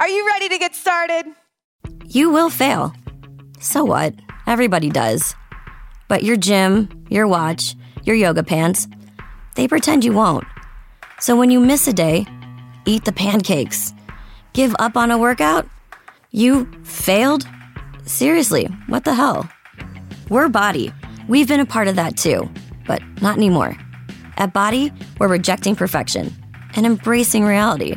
Are you ready to get started? You will fail. So what? Everybody does. But your gym, your watch, your yoga pants, they pretend you won't. So when you miss a day, eat the pancakes. Give up on a workout? You failed? Seriously, what the hell? We're Body. We've been a part of that too, but not anymore. At Body, we're rejecting perfection and embracing reality.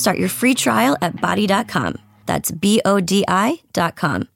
Start your free trial at body.com. That's B O D I.com.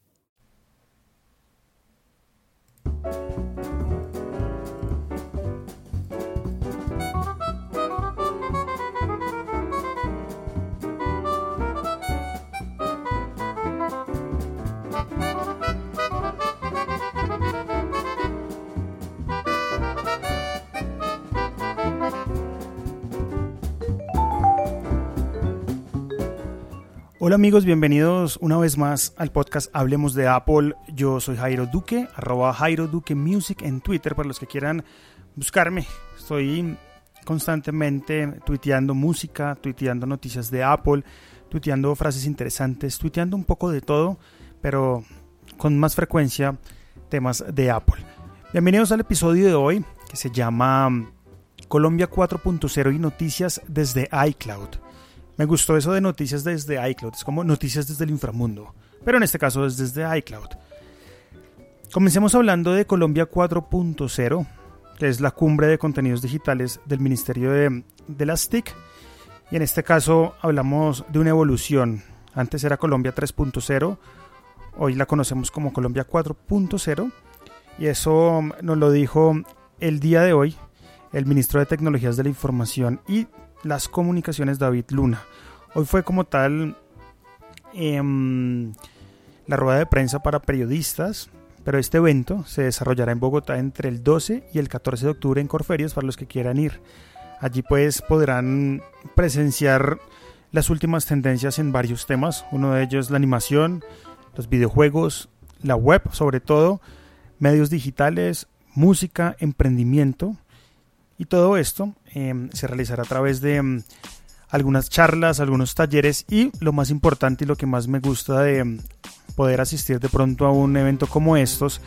Hola amigos, bienvenidos una vez más al podcast Hablemos de Apple. Yo soy Jairo Duque, arroba Jairo Duque Music en Twitter para los que quieran buscarme. Estoy constantemente tuiteando música, tuiteando noticias de Apple, tuiteando frases interesantes, tuiteando un poco de todo, pero con más frecuencia temas de Apple. Bienvenidos al episodio de hoy que se llama Colombia 4.0 y noticias desde iCloud. Me gustó eso de noticias desde iCloud, es como noticias desde el inframundo, pero en este caso es desde iCloud. Comencemos hablando de Colombia 4.0, que es la cumbre de contenidos digitales del Ministerio de, de las TIC, y en este caso hablamos de una evolución. Antes era Colombia 3.0, hoy la conocemos como Colombia 4.0, y eso nos lo dijo el día de hoy el ministro de Tecnologías de la Información y las comunicaciones David Luna. Hoy fue como tal eh, la rueda de prensa para periodistas, pero este evento se desarrollará en Bogotá entre el 12 y el 14 de octubre en Corferias para los que quieran ir. Allí pues podrán presenciar las últimas tendencias en varios temas, uno de ellos la animación, los videojuegos, la web sobre todo, medios digitales, música, emprendimiento, y todo esto eh, se realizará a través de um, algunas charlas, algunos talleres y lo más importante y lo que más me gusta de um, poder asistir de pronto a un evento como estos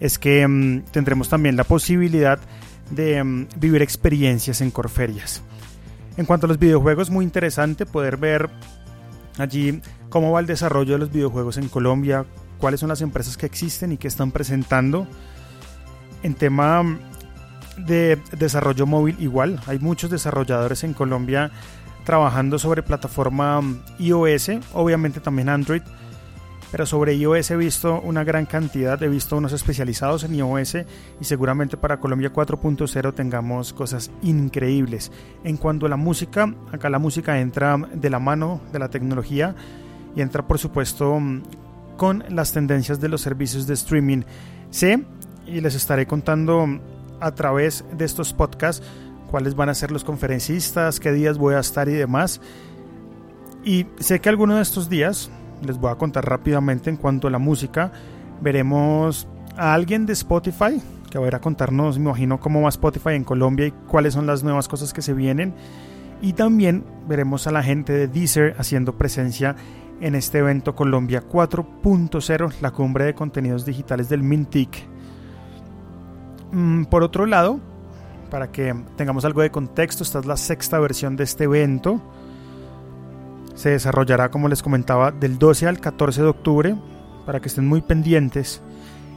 es que tendremos también la posibilidad de vivir experiencias en Corferias. En cuanto a los videojuegos, muy interesante poder ver allí cómo va el desarrollo de los videojuegos en Colombia, cuáles son las empresas que existen y que están presentando. En tema de desarrollo móvil igual. Hay muchos desarrolladores en Colombia trabajando sobre plataforma um, iOS, obviamente también Android, pero sobre iOS he visto una gran cantidad, he visto unos especializados en iOS y seguramente para Colombia 4.0 tengamos cosas increíbles. En cuanto a la música, acá la música entra de la mano de la tecnología y entra por supuesto um, con las tendencias de los servicios de streaming. Sé y les estaré contando a través de estos podcasts cuáles van a ser los conferencistas, qué días voy a estar y demás. Y sé que alguno de estos días Les voy a contar rápidamente en cuanto a la música. Veremos a alguien de Spotify que va a ir a contarnos, me imagino, cómo va Spotify en Colombia y cuáles son las nuevas cosas que se vienen. Y también veremos a la gente de Deezer haciendo presencia en este evento Colombia 4.0, la cumbre de contenidos digitales del Mintic. Mm, por otro lado, para que tengamos algo de contexto, esta es la sexta versión de este evento. Se desarrollará, como les comentaba, del 12 al 14 de octubre, para que estén muy pendientes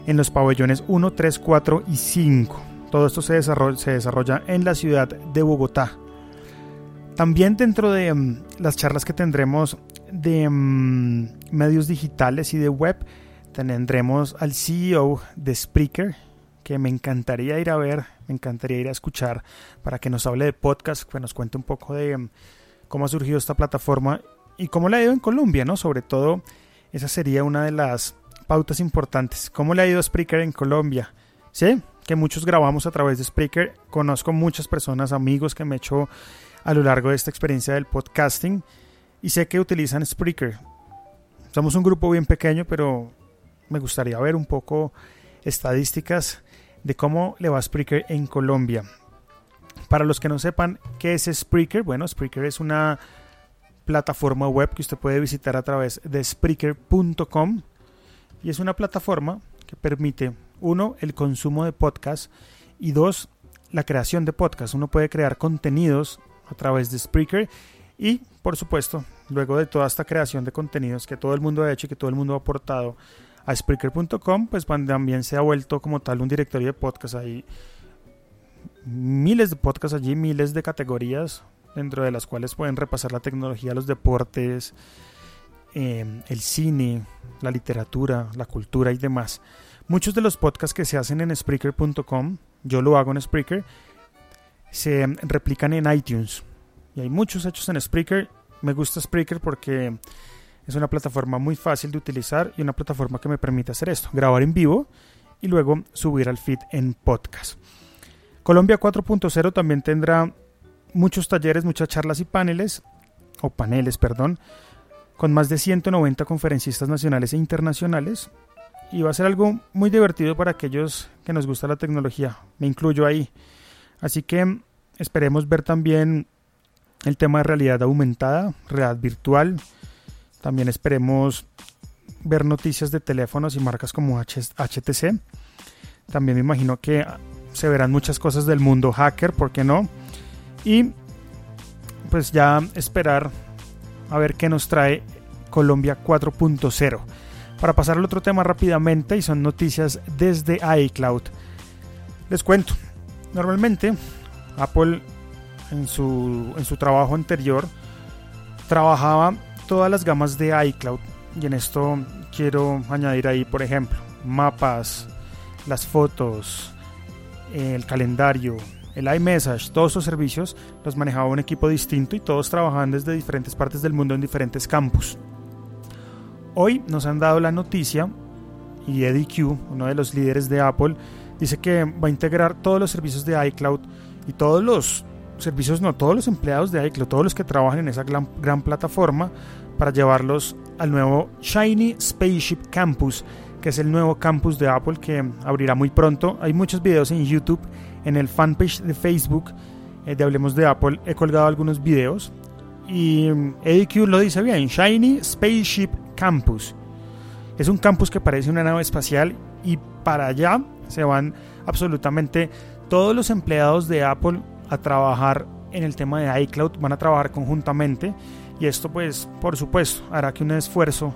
en los pabellones 1, 3, 4 y 5. Todo esto se desarrolla, en la ciudad de Bogotá. También dentro de um, las charlas que tendremos de um, medios digitales y de web, tendremos al CEO de Spreaker, que me encantaría ir a ver, me encantaría ir a escuchar para que nos hable de podcast, que nos cuente un poco de um, cómo ha surgido esta plataforma y cómo le ha ido en Colombia, ¿no? Sobre todo, esa sería una de las pautas importantes. ¿Cómo le ha ido a Spreaker en Colombia? Sé que muchos grabamos a través de Spreaker. Conozco muchas personas, amigos que me he hecho a lo largo de esta experiencia del podcasting y sé que utilizan Spreaker. Somos un grupo bien pequeño, pero me gustaría ver un poco estadísticas de cómo le va a Spreaker en Colombia. Para los que no sepan qué es Spreaker, bueno, Spreaker es una plataforma web que usted puede visitar a través de Spreaker.com y es una plataforma que permite, uno, el consumo de podcast y dos, la creación de podcast. Uno puede crear contenidos a través de Spreaker y, por supuesto, luego de toda esta creación de contenidos que todo el mundo ha hecho y que todo el mundo ha aportado a Spreaker.com, pues también se ha vuelto como tal un directorio de podcast. Hay miles de podcasts allí, miles de categorías, dentro de las cuales pueden repasar la tecnología, los deportes, Em, el cine, la literatura, la cultura y demás. Muchos de los podcasts que se hacen en Spreaker.com, yo lo hago en Spreaker, se replican en iTunes. Y hay muchos hechos en Spreaker. Me gusta Spreaker porque es una plataforma muy fácil de utilizar y una plataforma que me permite hacer esto, grabar en vivo y luego subir al feed en podcast. Colombia 4.0 también tendrá muchos talleres, muchas charlas y paneles, o paneles, perdón, con más de 190 conferencistas nacionales e internacionales. Y va a ser algo muy divertido para aquellos que nos gusta la tecnología. Me incluyo ahí. Así que esperemos ver también el tema de realidad aumentada, realidad virtual. También esperemos ver noticias de teléfonos y marcas como HTC. También me imagino que se verán muchas cosas del mundo hacker, ¿por qué no? Y pues ya esperar a ver qué nos trae Colombia 4.0. Para pasar al otro tema rápidamente y son noticias desde iCloud. Les cuento, normalmente Apple en su, en su trabajo anterior trabajaba todas las gamas de iCloud y en esto quiero añadir ahí por ejemplo mapas, las fotos, el calendario, el iMessage, todos esos servicios los manejaba un equipo distinto y todos trabajaban desde diferentes partes del mundo en diferentes campus. Hoy nos han dado la noticia y Eddie Q, uno de los líderes de Apple, dice que va a integrar todos los servicios de iCloud y todos los servicios, no, todos los empleados de iCloud, todos los que trabajan en esa gran, gran plataforma para llevarlos al nuevo Shiny Spaceship Campus, que es el nuevo campus de Apple que abrirá muy pronto. Hay muchos videos en YouTube en el fanpage de Facebook eh, de Hablemos de Apple he colgado algunos videos y ADQ mm, lo dice bien, Shiny Spaceship Campus. Es un campus que parece una nave espacial y para allá se van absolutamente todos los empleados de Apple a trabajar en el tema de iCloud, van a trabajar conjuntamente y esto pues por supuesto hará que un esfuerzo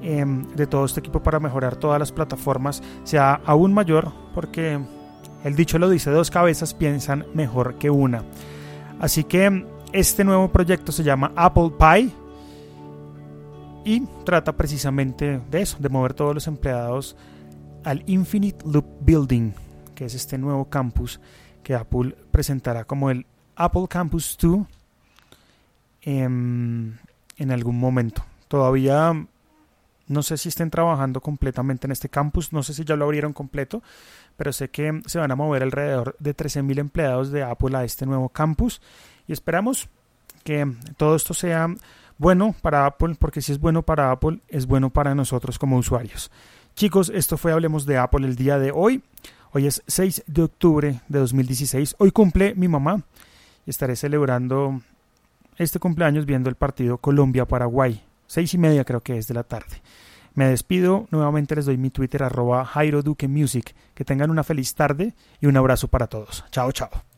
em, de todo este equipo para mejorar todas las plataformas sea aún mayor porque el dicho lo dice, dos cabezas piensan mejor que una. Así que este nuevo proyecto se llama Apple Pie y trata precisamente de eso, de mover todos los empleados al Infinite Loop Building, que es este nuevo campus que Apple presentará como el Apple Campus 2 en, en algún momento. Todavía no sé si estén trabajando completamente en este campus, no sé si ya lo abrieron completo, pero sé que se van a mover alrededor de 13.000 empleados de Apple a este nuevo campus y esperamos que todo esto sea bueno para Apple, porque si es bueno para Apple, es bueno para nosotros como usuarios. Chicos, esto fue Hablemos de Apple el día de hoy. Hoy es 6 de octubre de 2016. Hoy cumple mi mamá y estaré celebrando este cumpleaños viendo el partido Colombia-Paraguay. Seis y media creo que es de la tarde. Me despido, nuevamente les doy mi Twitter arroba Jairo Duque Music. Que tengan una feliz tarde y un abrazo para todos. Chao, chao.